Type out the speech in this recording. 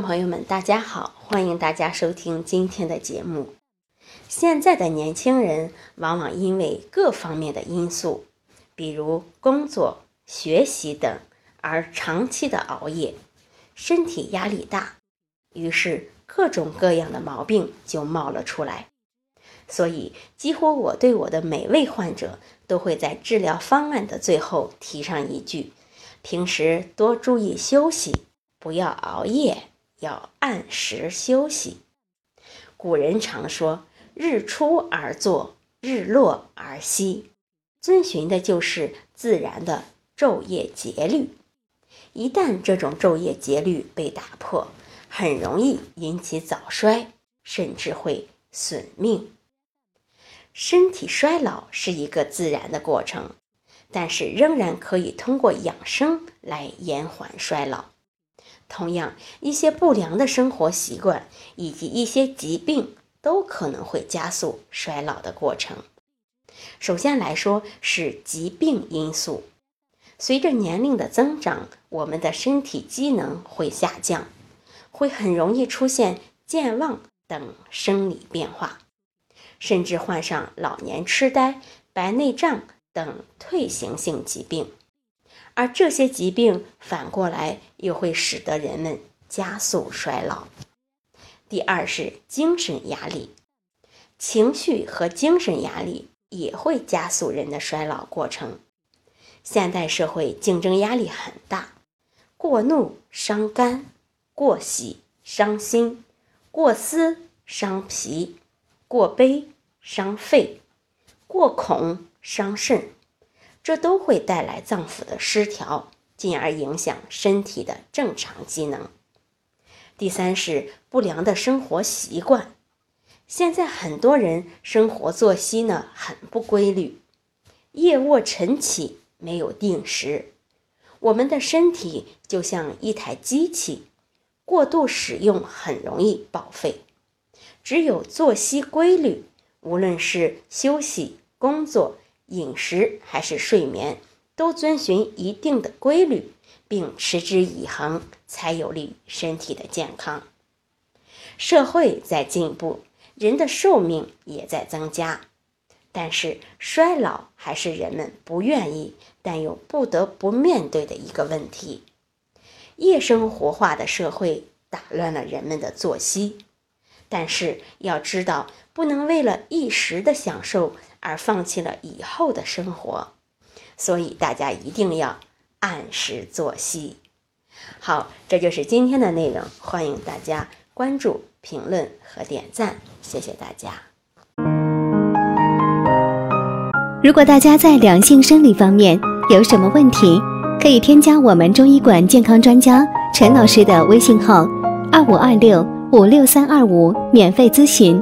朋友们，大家好，欢迎大家收听今天的节目。现在的年轻人往往因为各方面的因素，比如工作、学习等，而长期的熬夜，身体压力大，于是各种各样的毛病就冒了出来。所以，几乎我对我的每位患者都会在治疗方案的最后提上一句：平时多注意休息。不要熬夜，要按时休息。古人常说“日出而作，日落而息”，遵循的就是自然的昼夜节律。一旦这种昼夜节律被打破，很容易引起早衰，甚至会损命。身体衰老是一个自然的过程，但是仍然可以通过养生来延缓衰老。同样，一些不良的生活习惯以及一些疾病都可能会加速衰老的过程。首先来说是疾病因素，随着年龄的增长，我们的身体机能会下降，会很容易出现健忘等生理变化，甚至患上老年痴呆、白内障等退行性疾病。而这些疾病反过来又会使得人们加速衰老。第二是精神压力，情绪和精神压力也会加速人的衰老过程。现代社会竞争压力很大，过怒伤肝，过喜伤心，过思伤脾，过悲伤肺，过恐伤肾。这都会带来脏腑的失调，进而影响身体的正常机能。第三是不良的生活习惯，现在很多人生活作息呢很不规律，夜卧晨起没有定时。我们的身体就像一台机器，过度使用很容易报废。只有作息规律，无论是休息、工作。饮食还是睡眠，都遵循一定的规律，并持之以恒，才有利于身体的健康。社会在进步，人的寿命也在增加，但是衰老还是人们不愿意但又不得不面对的一个问题。夜生活化的社会打乱了人们的作息，但是要知道，不能为了一时的享受。而放弃了以后的生活，所以大家一定要按时作息。好，这就是今天的内容，欢迎大家关注、评论和点赞，谢谢大家。如果大家在两性生理方面有什么问题，可以添加我们中医馆健康专家陈老师的微信号：二五二六五六三二五，免费咨询。